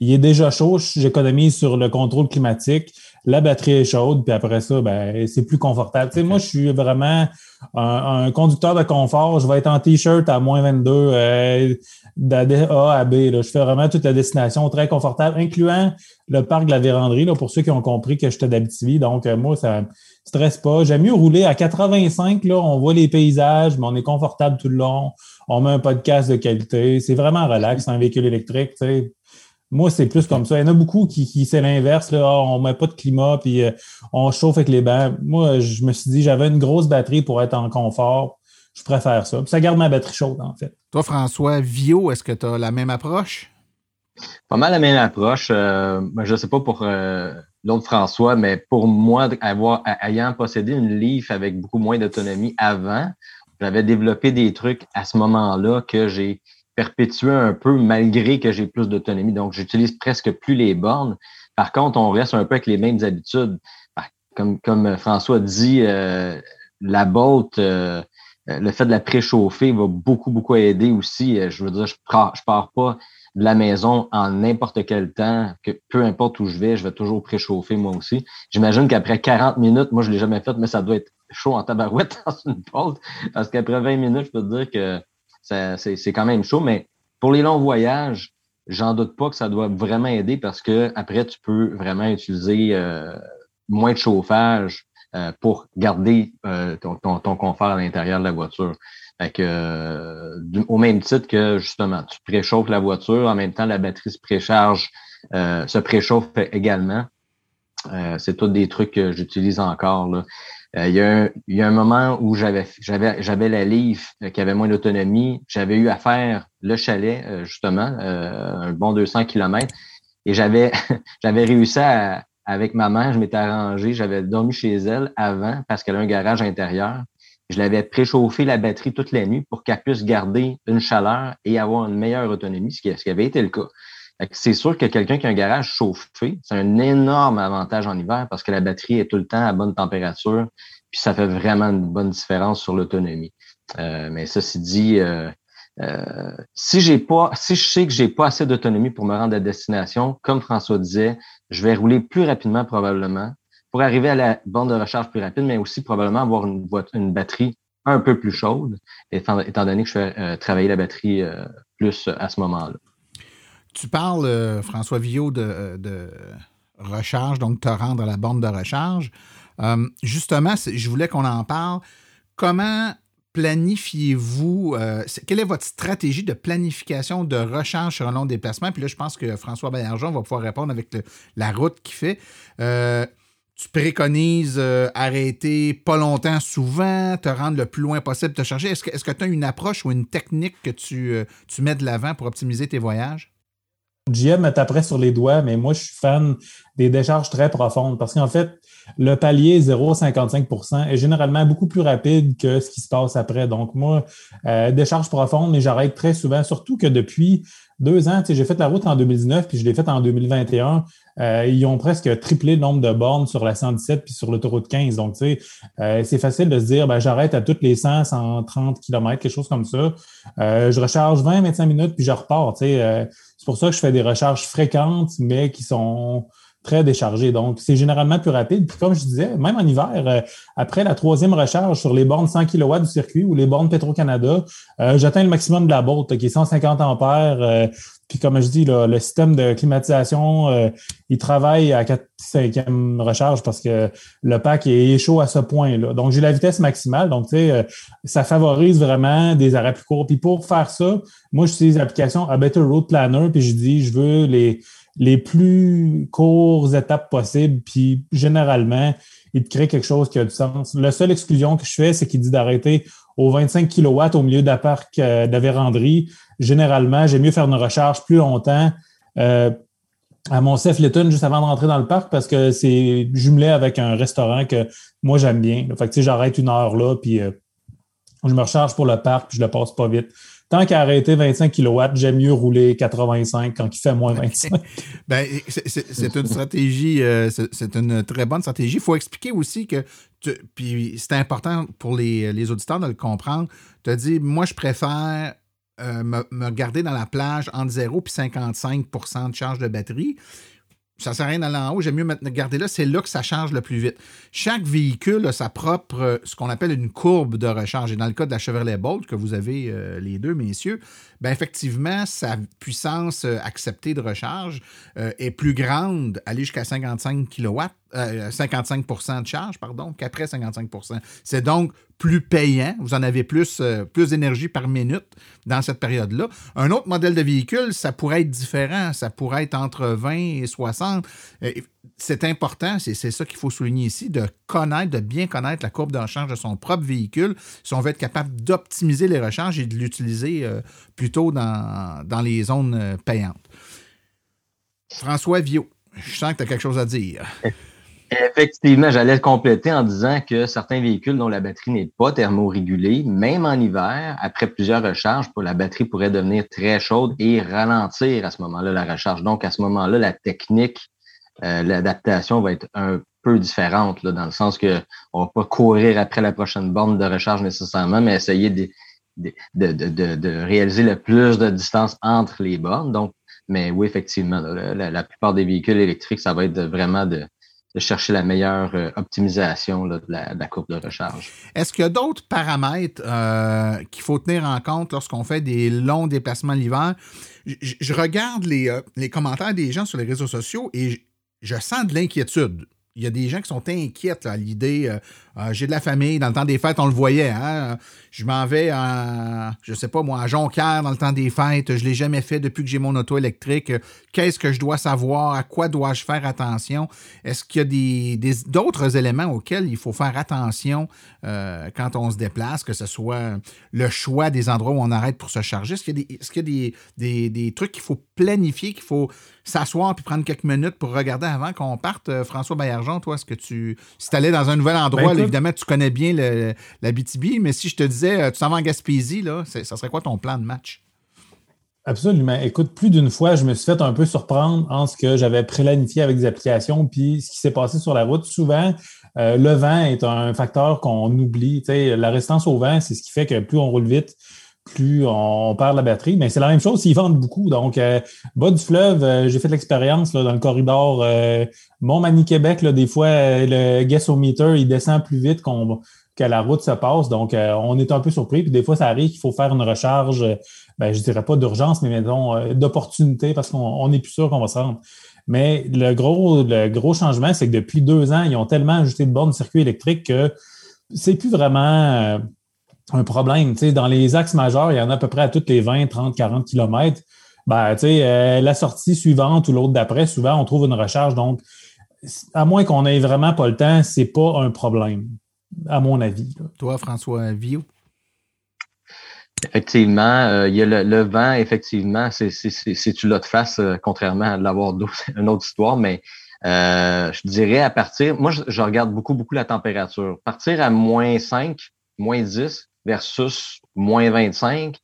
il est déjà chaud, j'économise sur le contrôle climatique la batterie est chaude, puis après ça, ben, c'est plus confortable. Tu sais, moi, je suis vraiment un, conducteur de confort. Je vais être en T-shirt à moins 22, euh, d'A à B. Là. Je fais vraiment toute la destination très confortable, incluant le parc de la véranderie, là, pour ceux qui ont compris que j'étais d'Abitibi. Donc, euh, moi, ça me stresse pas. J'aime mieux rouler à 85. Là, on voit les paysages, mais on est confortable tout le long. On met un podcast de qualité. C'est vraiment relax, un véhicule électrique. Tu sais. Moi, c'est plus comme ça. Il y en a beaucoup qui, qui c'est l'inverse. Là. Ah, on met pas de climat, puis euh, on chauffe avec les bancs. Moi, je me suis dit, j'avais une grosse batterie pour être en confort. Je préfère ça. Puis ça garde ma batterie chaude, en fait. Toi, François Vio, est-ce que tu as la même approche? Pas mal la même approche. Euh, ben, je ne sais pas pour euh, l'autre François, mais pour moi, avoir, ayant possédé une Leaf avec beaucoup moins d'autonomie avant, j'avais développé des trucs à ce moment-là que j'ai perpétuer un peu malgré que j'ai plus d'autonomie. Donc, j'utilise presque plus les bornes. Par contre, on reste un peu avec les mêmes habitudes. Comme, comme François dit, euh, la Bolt, euh, le fait de la préchauffer va beaucoup, beaucoup aider aussi. Euh, je veux dire, je pars, pars pas de la maison en n'importe quel temps, que peu importe où je vais, je vais toujours préchauffer moi aussi. J'imagine qu'après 40 minutes, moi je l'ai jamais fait, mais ça doit être chaud en tabarouette dans une Bolt, parce qu'après 20 minutes, je peux te dire que c'est quand même chaud, mais pour les longs voyages, j'en doute pas que ça doit vraiment aider parce que après, tu peux vraiment utiliser euh, moins de chauffage euh, pour garder euh, ton, ton, confort à l'intérieur de la voiture. Fait que, au même titre que justement, tu préchauffes la voiture, en même temps, la batterie se précharge, se préchauffe également. c'est tous des trucs que j'utilise encore. Là. Euh, il, y a un, il, y a un, moment où j'avais j'avais j'avais la livre euh, qui avait moins d'autonomie. J'avais eu à faire le chalet, euh, justement, un bon 200 km. Et j'avais j'avais réussi à, avec maman, je m'étais arrangé, j'avais dormi chez elle avant parce qu'elle a un garage intérieur. Je l'avais préchauffé la batterie toute la nuit pour qu'elle puisse garder une chaleur et avoir une meilleure autonomie, ce qui, ce qui avait été le cas. C'est sûr que quelqu'un qui a un garage chauffé, c'est un énorme avantage en hiver parce que la batterie est tout le temps à bonne température, puis ça fait vraiment une bonne différence sur l'autonomie. Euh, mais ceci dit, euh, euh, si j'ai pas, si je sais que j'ai pas assez d'autonomie pour me rendre à destination, comme François disait, je vais rouler plus rapidement probablement pour arriver à la bande de recharge plus rapide, mais aussi probablement avoir une, batterie un peu plus chaude, étant, donné que je fais travailler la batterie plus à ce moment-là. Tu parles, euh, François Villot, de, de, recharge, donc te rendre à la borne de recharge. Euh, justement, je voulais qu'on en parle. Comment planifiez-vous, euh, quelle est votre stratégie de planification de recharge sur un long déplacement? Puis là, je pense que François Baillargeon va pouvoir répondre avec la route qu'il fait. tu préconises arrêter pas longtemps souvent, te rendre le plus loin possible, te charger. Est-ce que tu as une approche ou une technique que tu mets de l'avant pour optimiser tes voyages? GM est après sur les doigts, mais moi, je suis fan des décharges très profondes parce qu'en fait, le palier 0,55% est généralement beaucoup plus rapide que ce qui se passe après. Donc, moi, euh, décharge profonde, mais j'arrête très souvent, surtout que depuis deux ans, j'ai fait la route en 2019 puis je l'ai faite en 2021. Euh, ils ont presque triplé le nombre de bornes sur la 117 puis sur l'autoroute 15. Donc, tu sais, euh, c'est facile de se dire, ben, j'arrête à toutes les 100, 130 km, quelque chose comme ça. Euh, je recharge 20, 25 minutes puis je repars. Tu sais, c'est pour ça que je fais des recharges fréquentes, mais qui sont très déchargé. Donc, c'est généralement plus rapide. Puis comme je disais, même en hiver, euh, après la troisième recharge sur les bornes 100 kW du circuit ou les bornes Petro-Canada, euh, j'atteins le maximum de la bolt, qui est 150 ampères. Euh, puis comme je dis, le système de climatisation, il travaille à 4 5e recharge parce que le pack est chaud à ce point-là. Donc, j'ai la vitesse maximale. Donc, tu sais, ça favorise vraiment des arrêts plus courts. Puis pour faire ça, moi, j'utilise l'application A Better Road Planner, puis je dis, je veux les les plus courtes étapes possibles, puis généralement, il te crée quelque chose qui a du sens. La seule exclusion que je fais, c'est qu'il dit d'arrêter aux 25 kW au milieu d'un parc euh, de. Généralement, j'aime mieux faire une recharge plus longtemps euh, à mon Cef Litton juste avant de rentrer dans le parc parce que c'est jumelé avec un restaurant que moi j'aime bien. Fait que j'arrête une heure là, puis euh, je me recharge pour le parc, puis je le passe pas vite tant qu'à arrêter 25 kW, j'aime mieux rouler 85 quand il fait moins 25. ben, c'est une stratégie, euh, c'est une très bonne stratégie. Il faut expliquer aussi que, puis c'est important pour les, auditeurs de le comprendre, tu as dit, moi, je préfère euh, me, garder dans la plage entre 0 et 55% de charge de batterie ça sert à rien d'aller en haut, j'aime mieux garder là, c'est là que ça charge le plus vite. Chaque véhicule a sa propre, euh, ce qu'on appelle une courbe de recharge. Et dans le cas de la Chevrolet Bolt, que vous avez euh, les deux, messieurs, ben effectivement, sa puissance euh, acceptée de recharge est plus grande, aller jusqu'à 55 kW, 55 de charge, pardon, qu'après 55% C'est donc plus payant. Vous en avez plus, euh, plus d'énergie par minute dans cette période-là. Un autre modèle de véhicule, ça pourrait être différent. Ça pourrait être entre 20 et 60. Euh, c'est important, c'est ça qu'il faut souligner ici, de connaître, de bien connaître la courbe de recharge de son propre véhicule si on veut être capable d'optimiser les recharges et de l'utiliser euh, plutôt dans, dans les zones payantes. François Viau, je sens que tu as quelque chose à dire. Effectivement, j'allais le compléter en disant que certains véhicules dont la batterie n'est pas thermorégulée, même en hiver, après plusieurs recharges, la batterie pourrait devenir très chaude et ralentir à ce moment-là la recharge. Donc, à ce moment-là, la technique, euh, l'adaptation va être un peu différente, là, dans le sens que on va pas courir après la prochaine borne de recharge nécessairement, mais essayer de, de, de, de réaliser le plus de distance entre les bornes. Donc, mais oui, effectivement, la, la plupart des véhicules électriques, ça va être vraiment de de chercher la meilleure euh, optimisation de, la, courbe de recharge. Est-ce qu'il y a d'autres paramètres euh, qu'il faut tenir en compte lorsqu'on fait des longs déplacements l'hiver? Je, regarde les, les, commentaires des gens sur les réseaux sociaux et je sens de l'inquiétude. Il y a des gens qui sont inquiets à l'idée euh, j'ai de la famille. Dans le temps des fêtes, on le voyait. Hein? Je m'en vais à, je sais pas moi, à Jonquière dans le temps des fêtes. Je l'ai jamais fait depuis que j'ai mon auto électrique. Qu'est-ce que je dois savoir? À quoi dois-je faire attention? Est-ce qu'il y a des, d'autres éléments auxquels il faut faire attention euh, quand on se déplace, que ce soit le choix des endroits où on arrête pour se charger? Est-ce qu'il y a des, est-ce qu'il y a des, trucs qu'il faut planifier, qu'il faut s'asseoir puis prendre quelques minutes pour regarder avant qu'on parte? Euh, François Baillargeon, toi, est-ce que tu, si tu allais dans un nouvel endroit, ben, évidemment, tu connais bien la BTB, mais si je te disais, euh, tu s'en vas en Gaspésie, là, ça serait quoi ton plan de match? Absolument. Écoute, plus d'une fois, je me suis fait un peu surprendre en ce que j'avais planifié avec des applications, puis ce qui s'est passé sur la route. Souvent, euh, le vent est un facteur qu'on oublie. la résistance au vent, c'est ce qui fait que plus on roule vite, plus on perd la batterie. Mais c'est la même chose s'ils vendent beaucoup. Donc, euh, bas du fleuve, euh, j'ai fait l'expérience dans le corridor euh, Mont-Mani-Québec. Des fois, le guess au meter, il descend plus vite qu'on que la route se passe. Donc, on est un peu surpris. Puis des fois, ça arrive qu'il faut faire une recharge, ben, je dirais pas d'urgence, mais mettons d'opportunité parce qu'on n'est plus sûr qu'on va se rendre. Mais le gros, le gros changement, c'est que depuis deux ans, ils ont tellement ajouté de bornes circuit électrique que c'est plus vraiment un problème. dans les axes majeurs, il y en a à peu près à toutes les 20, 30, 40 kilomètres. Ben, euh, la sortie suivante ou l'autre d'après, souvent, on trouve une recharge. Donc, à moins qu'on ait vraiment pas le temps, c'est pas un problème, à mon avis. Toi, François Viau? Effectivement, euh, il y a le, vent, effectivement, c'est tu l'as de face, euh, contrairement à l'avoir une autre histoire, mais je dirais à partir, moi je, je, regarde beaucoup, beaucoup la température. Partir à moins 5, moins 10, versus moins 25,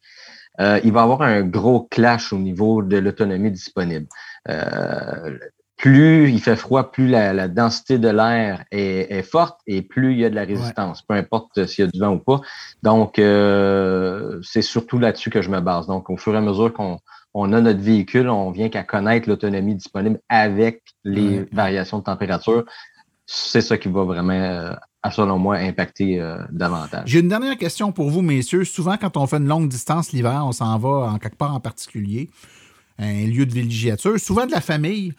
euh, il va y avoir un gros clash au niveau de l'autonomie disponible. Euh, plus il fait froid, plus la, densité de l'air est, forte et plus il y a de la résistance, peu importe s'il y a du vent ou pas. Donc, euh, c'est surtout là-dessus que je me base. Donc, au fur et à mesure qu'on on a notre véhicule, on vient qu'à connaître l'autonomie disponible avec les variations de température. C'est ça qui va vraiment, euh, selon moi, impacter euh, davantage. J'ai une dernière question pour vous, messieurs. Souvent, quand on fait une longue distance l'hiver, on s'en va en quelque part en particulier, un lieu de villégiature, souvent de la famille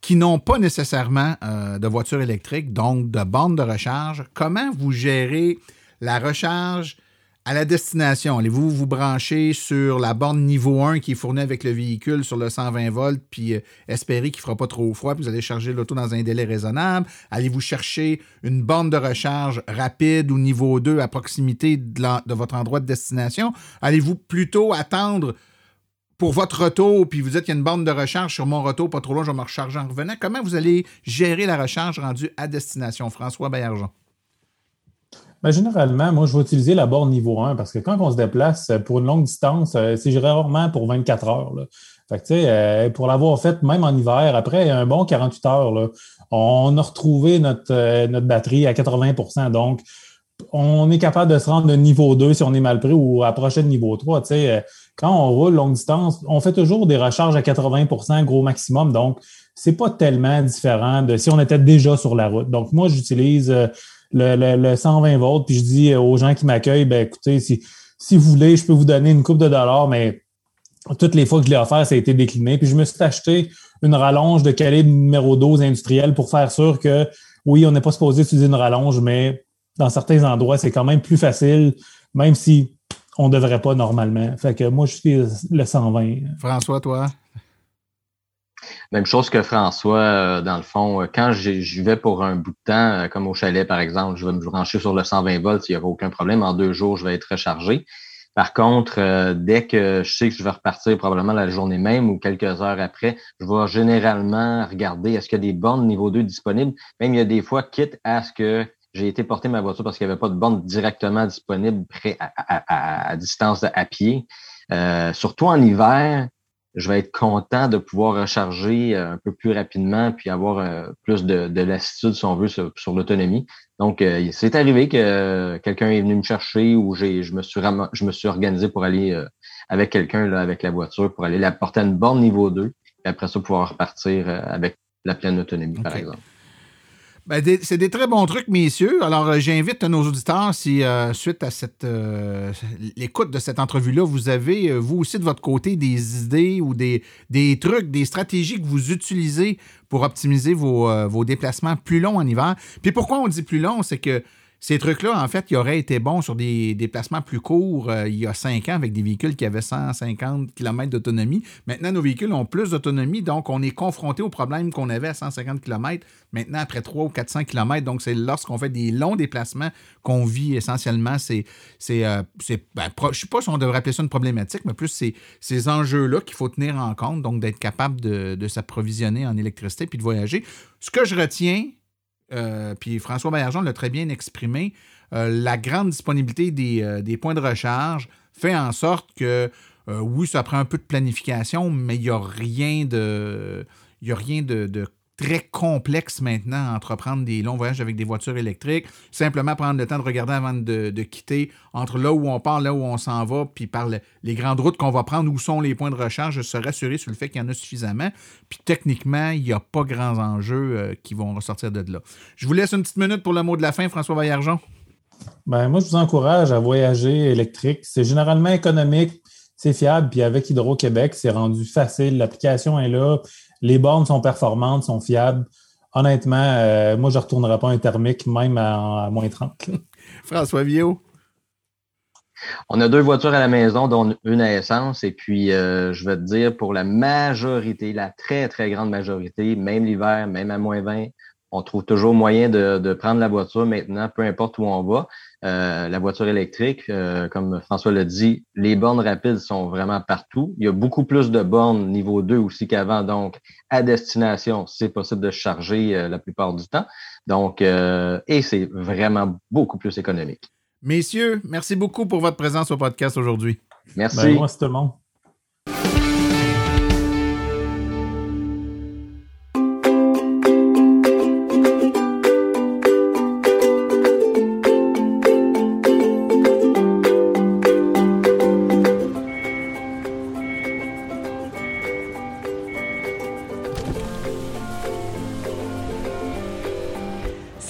qui n'ont pas nécessairement euh, de voiture électrique, donc de bornes de recharge. Comment vous gérez la recharge à la destination? Allez-vous vous brancher sur la borne niveau 1 qui est fournie avec le véhicule sur le 120 volts, puis euh, espérer qu'il ne fera pas trop froid, puis vous allez charger l'auto dans un délai raisonnable? Allez-vous chercher une borne de recharge rapide ou niveau 2 à proximité de, votre endroit de destination? Allez-vous plutôt attendre pour votre retour, puis vous dites qu'il y a une bande de recharge sur mon retour, pas trop long, je vais me recharger en revenant? Comment vous allez gérer la recharge rendue à destination, François Baillargeon? Ben, généralement, moi, je vais utiliser la borne niveau 1 parce que quand on se déplace pour une longue distance, euh, c'est rarement pour 24 heures. Fait que, euh, pour l'avoir fait même en hiver, après un bon 48 heures, là, on a retrouvé notre, euh, notre batterie à 80% Donc, on est capable de se rendre de niveau 2 si on est mal pris ou approcher de niveau 3. sais, quand on roule longue distance, on fait toujours des recharges à 80% gros maximum. Donc, c'est pas tellement différent de si on était déjà sur la route. Donc, moi, j'utilise euh, le, 120 volts, puis je dis aux gens qui m'accueillent, ben écoutez, si, si vous voulez, je peux vous donner une coupe de dollars, mais toutes les fois que je l'ai offert, ça a été décliné. Puis je me suis acheté une rallonge de calibre numéro 12 industriel pour faire sûr que, oui, on n'est pas supposé utiliser une rallonge, mais dans certains endroits, c'est quand même plus facile, même si on ne devrait pas normalement. Fait que moi, je suis le 120. François, toi? Même chose que François, euh, dans le fond, euh, quand j'y vais pour un bout de temps, euh, comme au chalet, par exemple, je vais me brancher sur le 120 volts, il n'y aura aucun problème. En deux jours, je vais être rechargé. Par contre, dès que je sais que je vais repartir probablement la journée même ou quelques heures après, je vais généralement regarder est-ce qu'il y a des bornes niveau 2 disponibles. Même il y a des fois, quitte à ce que j'ai été porter ma voiture parce qu'il n'y avait pas de borne directement disponible à, distance à pied. Surtout en hiver, je vais être content de pouvoir recharger euh, un peu plus rapidement puis avoir euh, plus de, de, lassitude, si on veut, sur, l'autonomie. Donc, c'est arrivé que quelqu'un est venu me chercher ou j'ai, je me suis je me suis organisé pour aller avec quelqu'un avec la voiture pour aller la porter à une borne niveau 2 et après ça pouvoir repartir avec la pleine autonomie, par exemple. Ben, c'est des très bons trucs, messieurs. Alors, euh, j'invite nos auditeurs, si euh, suite à cette euh, l'écoute de cette entrevue-là, vous avez, vous aussi, de votre côté, des idées ou des, des trucs, des stratégies que vous utilisez pour optimiser vos, vos déplacements plus longs en hiver. Puis pourquoi on dit plus long, c'est que ces trucs-là, en fait, ils auraient été bons sur des déplacements plus courts euh, il y a cinq ans avec des véhicules qui avaient 150 km d'autonomie. Maintenant, nos véhicules ont plus d'autonomie, donc on est confronté au problème qu'on avait à 150 km maintenant après 300 ou 400 km. Donc, c'est lorsqu'on fait des longs déplacements qu'on vit essentiellement. C'est, euh, ben, je ne sais pas si on devrait appeler ça une problématique, mais plus c'est ces enjeux-là qu'il faut tenir en compte, donc d'être capable de, de s'approvisionner en électricité puis de voyager. Ce que je retiens, euh, puis François Baillargeon l'a très bien exprimé, euh, la grande disponibilité euh, des, points de recharge fait en sorte que, oui, ça prend un peu de planification, mais il n'y a rien de. Il a rien de très complexe maintenant entreprendre des longs voyages avec des voitures électriques. Simplement prendre le temps de regarder avant de, quitter entre là où on part, là où on s'en va, puis par les grandes routes qu'on va prendre, où sont les points de recharge, se rassurer sur le fait qu'il y en a suffisamment. Puis techniquement, il n'y a pas grands enjeux euh, qui vont ressortir de là. Je vous laisse une petite minute pour le mot de la fin, François Vaillargeon. Ben, moi, je vous encourage à voyager électrique. C'est généralement économique, c'est fiable, puis avec Hydro-Québec, c'est rendu facile. L'application est là. Les bornes sont performantes, sont fiables. Honnêtement, euh, moi, je ne retournerai pas un thermique, même à, moins 30. François Viau. On a deux voitures à la maison, dont une à essence. Et puis, euh, je vais te dire, pour la majorité, la très, très grande majorité, même l'hiver, même à moins 20, on trouve toujours moyen de, prendre la voiture maintenant, peu importe où on va. Euh, la voiture électrique, euh, comme François l'a dit, les bornes rapides sont vraiment partout. Il y a beaucoup plus de bornes niveau 2 aussi qu'avant. Donc, à destination, c'est possible de charger euh, la plupart du temps. Donc, et c'est vraiment beaucoup plus économique. Messieurs, merci beaucoup pour votre présence au podcast aujourd'hui. Merci. Ben, moi, c'est tout le monde.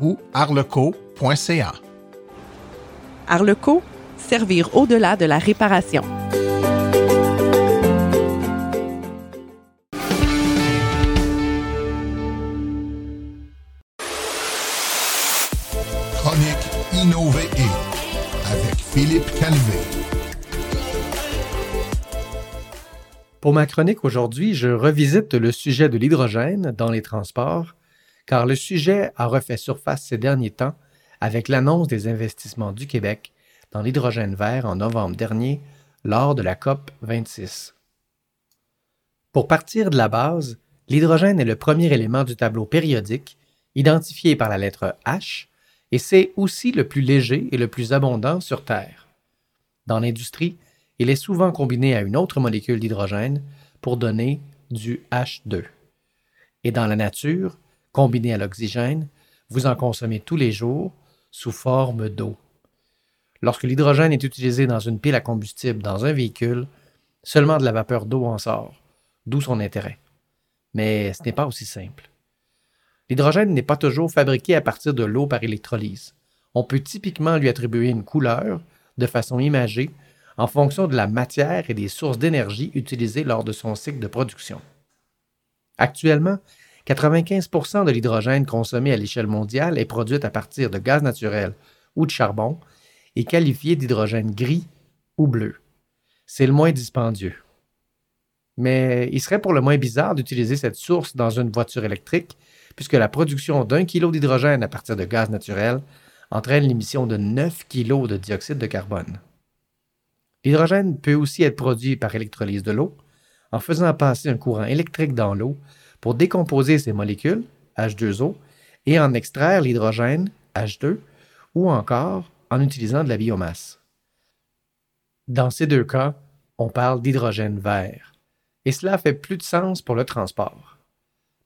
ou arleco.ca. Arleco, servir au-delà de la réparation. Chronique Innover avec Philippe Calvé. Pour ma chronique aujourd'hui, je revisite le sujet de l'hydrogène dans les transports, car le sujet a refait surface ces derniers temps avec l'annonce des investissements du Québec dans l'hydrogène vert en novembre dernier lors de la COP 26. Pour partir de la base, l'hydrogène est le premier élément du tableau périodique, identifié par la lettre H, et c'est aussi le plus léger et le plus abondant sur Terre. Dans l'industrie, il est souvent combiné à une autre molécule d'hydrogène pour donner du H2. Et dans la nature, combiné à l'oxygène, vous en consommez tous les jours sous forme d'eau. Lorsque l'hydrogène est utilisé dans une pile à combustible dans un véhicule, seulement de la vapeur d'eau en sort, d'où son intérêt. Mais ce n'est pas aussi simple. L'hydrogène n'est pas toujours fabriqué à partir de l'eau par électrolyse. On peut typiquement lui attribuer une couleur de façon imagée en fonction de la matière et des sources d'énergie utilisées lors de son cycle de production. Actuellement, 95% de l'hydrogène consommé à l'échelle mondiale est produit à partir de gaz naturel ou de charbon et qualifié d'hydrogène gris ou bleu. C'est le moins dispendieux. Mais il serait pour le moins bizarre d'utiliser cette source dans une voiture électrique puisque la production d'un kilo d'hydrogène à partir de gaz naturel entraîne l'émission de 9 kg de dioxyde de carbone. L'hydrogène peut aussi être produit par électrolyse de l'eau en faisant passer un courant électrique dans l'eau pour décomposer ces molécules, H2O, et en extraire l'hydrogène, H2, ou encore en utilisant de la biomasse. Dans ces deux cas, on parle d'hydrogène vert, et cela fait plus de sens pour le transport.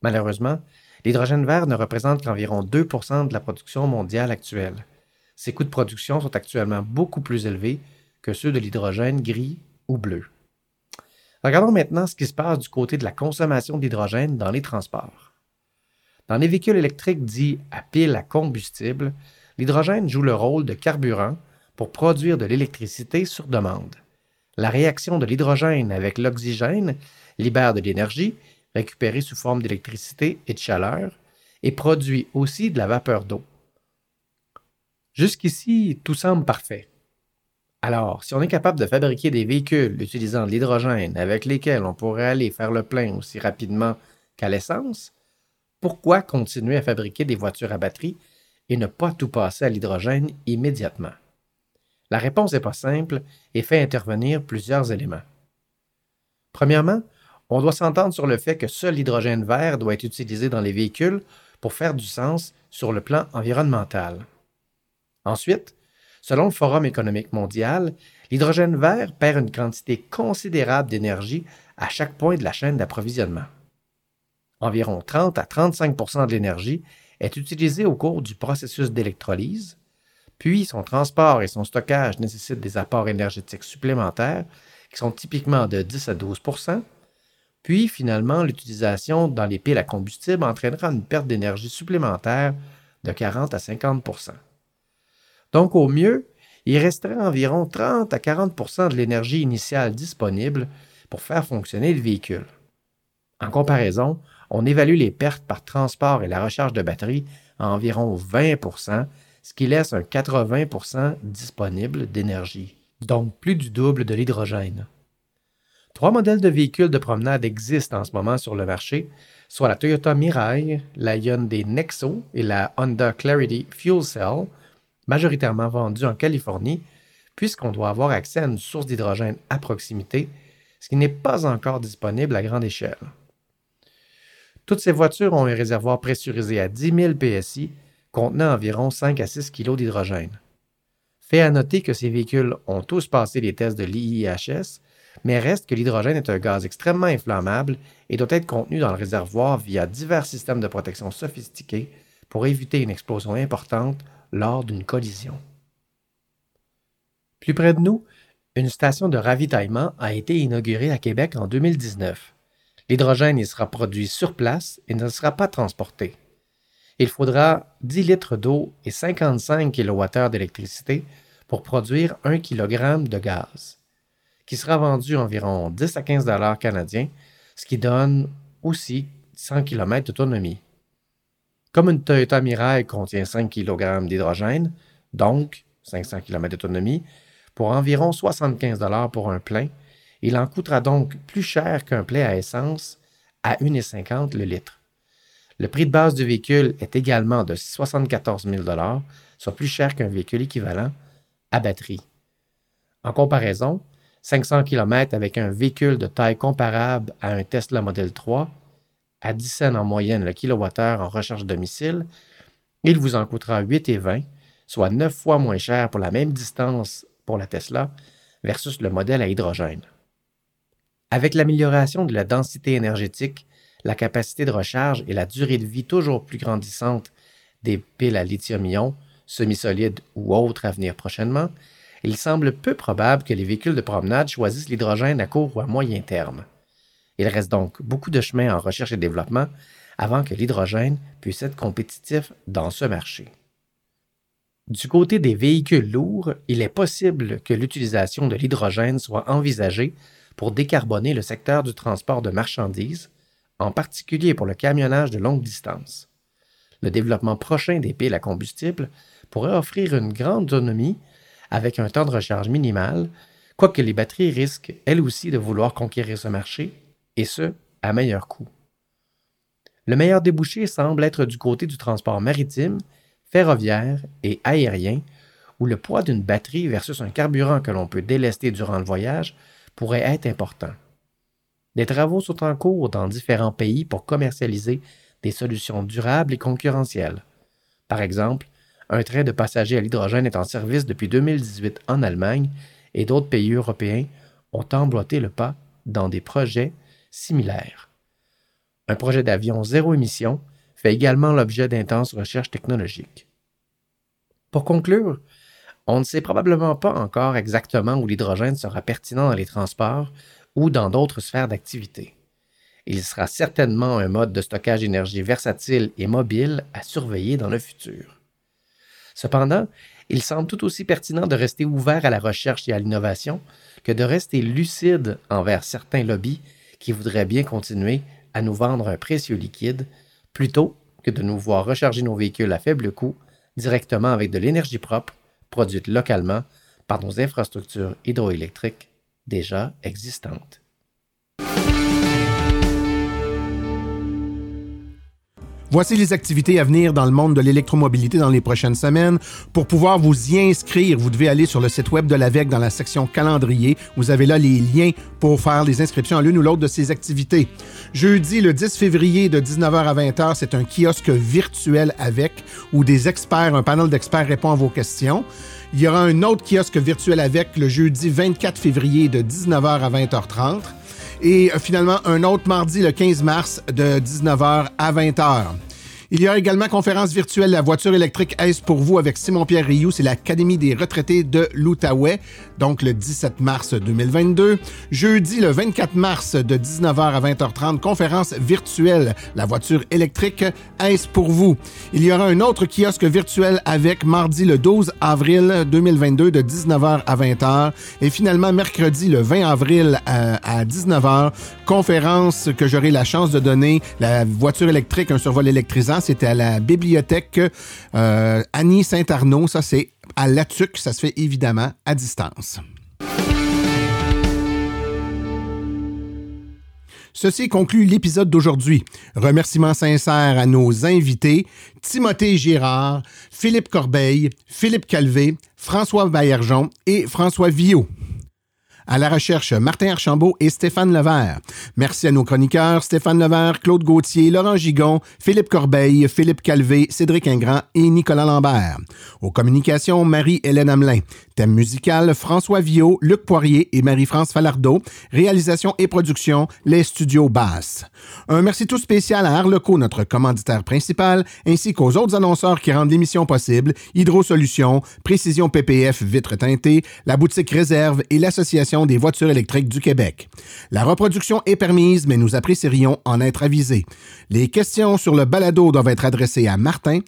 Malheureusement, L'hydrogène vert ne représente qu'environ 2% de la production mondiale actuelle. Ses coûts de production sont actuellement beaucoup plus élevés que ceux de l'hydrogène gris ou bleu. Regardons maintenant ce qui se passe du côté de la consommation d'hydrogène dans les transports. Dans les véhicules électriques dits à pile à combustible, l'hydrogène joue le rôle de carburant pour produire de l'électricité sur demande. La réaction de l'hydrogène avec l'oxygène libère de l'énergie récupéré sous forme d'électricité et de chaleur, et produit aussi de la vapeur d'eau. Jusqu'ici, tout semble parfait. Alors, si on est capable de fabriquer des véhicules utilisant de l'hydrogène avec lesquels on pourrait aller faire le plein aussi rapidement qu'à l'essence, pourquoi continuer à fabriquer des voitures à batterie et ne pas tout passer à l'hydrogène immédiatement? La réponse n'est pas simple et fait intervenir plusieurs éléments. Premièrement, on doit s'entendre sur le fait que seul l'hydrogène vert doit être utilisé dans les véhicules pour faire du sens sur le plan environnemental. Ensuite, selon le Forum économique mondial, l'hydrogène vert perd une quantité considérable d'énergie à chaque point de la chaîne d'approvisionnement. Environ 30 à 35% de l'énergie est utilisée au cours du processus d'électrolyse, puis son transport et son stockage nécessitent des apports énergétiques supplémentaires qui sont typiquement de 10 à 12% puis, finalement, l'utilisation dans les piles à combustible entraînera une perte d'énergie supplémentaire de 40 à 50 Donc, au mieux, il resterait environ 30 à 40% de l'énergie initiale disponible pour faire fonctionner le véhicule. En comparaison, on évalue les pertes par transport et la recharge de batterie à environ 20% ce qui laisse un 80% disponible d'énergie donc plus du double de l'hydrogène. Trois modèles de véhicules de promenade existent en ce moment sur le marché, soit la Toyota Mirai, la Hyundai Nexo et la Honda Clarity Fuel Cell, majoritairement vendues en Californie, puisqu'on doit avoir accès à une source d'hydrogène à proximité, ce qui n'est pas encore disponible à grande échelle. Toutes ces voitures ont un réservoir pressurisé à 10 000 PSI contenant environ 5 à 6 kg d'hydrogène. Fait à noter que ces véhicules ont tous passé les tests de l'IIHS, mais reste que l'hydrogène est un gaz extrêmement inflammable et doit être contenu dans le réservoir via divers systèmes de protection sophistiqués pour éviter une explosion importante lors d'une collision. Plus près de nous, une station de ravitaillement a été inaugurée à Québec en 2019. L'hydrogène y sera produit sur place et ne sera pas transporté. Il faudra 10 litres d'eau et 55 kWh d'électricité pour produire 1 kg de gaz, qui sera vendu environ 10 à 15 dollars canadiens, ce qui donne aussi 100 km d'autonomie. Comme une Toyota Mirai contient 5 kg d'hydrogène, donc 500 km d'autonomie, pour environ 75 dollars pour un plein. Il en coûtera donc plus cher qu'un plein à essence à 1,50 le litre. Le prix de base du véhicule est également de 74 000 soit plus cher qu'un véhicule équivalent à batterie. En comparaison, 500 km avec un véhicule de taille comparable à un Tesla Model 3, à 10 cents en moyenne le kilowattheure en recherche domicile, il vous en coûtera 8,20, soit 9 fois moins cher pour la même distance pour la Tesla versus le modèle à hydrogène. Avec l'amélioration de la densité énergétique, la capacité de recharge et la durée de vie toujours plus grandissante des piles à lithium-ion, semi-solides ou autres à venir prochainement, il semble peu probable que les véhicules de promenade choisissent l'hydrogène à court ou à moyen terme. Il reste donc beaucoup de chemin en recherche et développement avant que l'hydrogène puisse être compétitif dans ce marché. Du côté des véhicules lourds, il est possible que l'utilisation de l'hydrogène soit envisagée pour décarboner le secteur du transport de marchandises, en particulier pour le camionnage de longue distance. Le développement prochain des piles à combustible pourrait offrir une grande autonomie avec un temps de recharge minimal, quoique les batteries risquent elles aussi de vouloir conquérir ce marché, et ce, à meilleur coût. Le meilleur débouché semble être du côté du transport maritime ferroviaire et aérien, où le poids d'une batterie versus un carburant que l'on peut délester durant le voyage pourrait être important. Des travaux sont en cours dans différents pays pour commercialiser des solutions durables et concurrentielles. Par exemple, un train de passagers à l'hydrogène est en service depuis 2018 en Allemagne et d'autres pays européens ont emboîté le pas dans des projets similaires. Un projet d'avion zéro émission fait également l'objet d'intenses recherches technologiques. Pour conclure, on ne sait probablement pas encore exactement où l'hydrogène sera pertinent dans les transports ou dans d'autres sphères d'activité. Il sera certainement un mode de stockage d'énergie versatile et mobile à surveiller dans le futur. Cependant, il semble tout aussi pertinent de rester ouvert à la recherche et à l'innovation que de rester lucide envers certains lobbies qui voudraient bien continuer à nous vendre un précieux liquide plutôt que de nous voir recharger nos véhicules à faible coût directement avec de l'énergie propre produite localement par nos infrastructures hydroélectriques déjà existantes. Voici les activités à venir dans le monde de l'électromobilité dans les prochaines semaines. Pour pouvoir vous y inscrire, vous devez aller sur le site web de l'AVEC dans la section calendrier. Vous avez là les liens pour faire les inscriptions à l'une ou l'autre de ces activités. Jeudi, le 10 février de 19h à 20h, c'est un kiosque virtuel avec où des experts, un panel d'experts répond à vos questions. Il y aura un autre kiosque virtuel avec le jeudi 24 février de 19h à 20h30 et euh, finalement un autre mardi le 15 mars de 19h à 20h. Il y a également conférence virtuelle La voiture électrique est pour vous avec Simon-Pierre Rioux, c'est l'Académie des retraités de l'Outaouais, donc le 17 mars 2022. Jeudi, le 24 mars de 19h à 20h30, conférence virtuelle La voiture électrique est pour vous. Il y aura un autre kiosque virtuel avec mardi le 12 avril 2022 de 19h à 20h et finalement mercredi le 20 avril à, 19h, conférence que j'aurai la chance de donner La voiture électrique, un survol électrisant c'était à la bibliothèque euh, Annie Saint-Arnaud. Ça, c'est à Latuc. Ça se fait évidemment à distance. Ceci conclut l'épisode d'aujourd'hui. Remerciements sincères à nos invités, Timothée Girard, Philippe Corbeil, Philippe Calvé, François Baillargeon et François Villot. À la recherche, Martin Archambault et Stéphane Levert. Merci à nos chroniqueurs Stéphane Levert, Claude Gauthier, Laurent Gigon, Philippe Corbeil, Philippe Calvé, Cédric Ingrand et Nicolas Lambert. Aux communications, Marie-Hélène Hamelin. Thème musical, François Viau, Luc Poirier et Marie-France Falardeau. Réalisation et production, les studios Basses. Un merci tout spécial à Arleco, notre commanditaire principal, ainsi qu'aux autres annonceurs qui rendent l'émission possible, Hydro Solutions, Précision PPF Vitre teintée, la boutique Réserve et l'Association des voitures électriques du Québec. La reproduction est permise, mais nous apprécierions en être avisés. Les questions sur le balado doivent être adressées à martin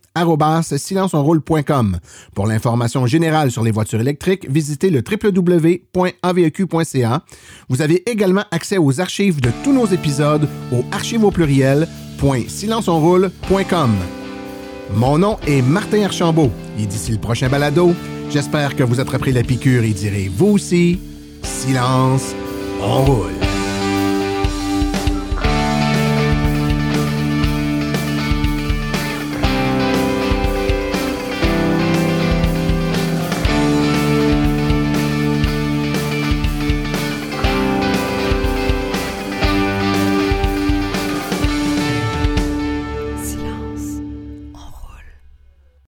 silenceonroule.com. Pour l'information générale sur les voitures électriques, visitez le www.aveq.ca. Vous avez également accès aux archives de tous nos épisodes au archive au pluriel.silenceonroule.com. Mon nom est Martin Archambault et d'ici le prochain balado, j'espère que vous attraperez la piqûre et direz vous aussi, silence, on roule.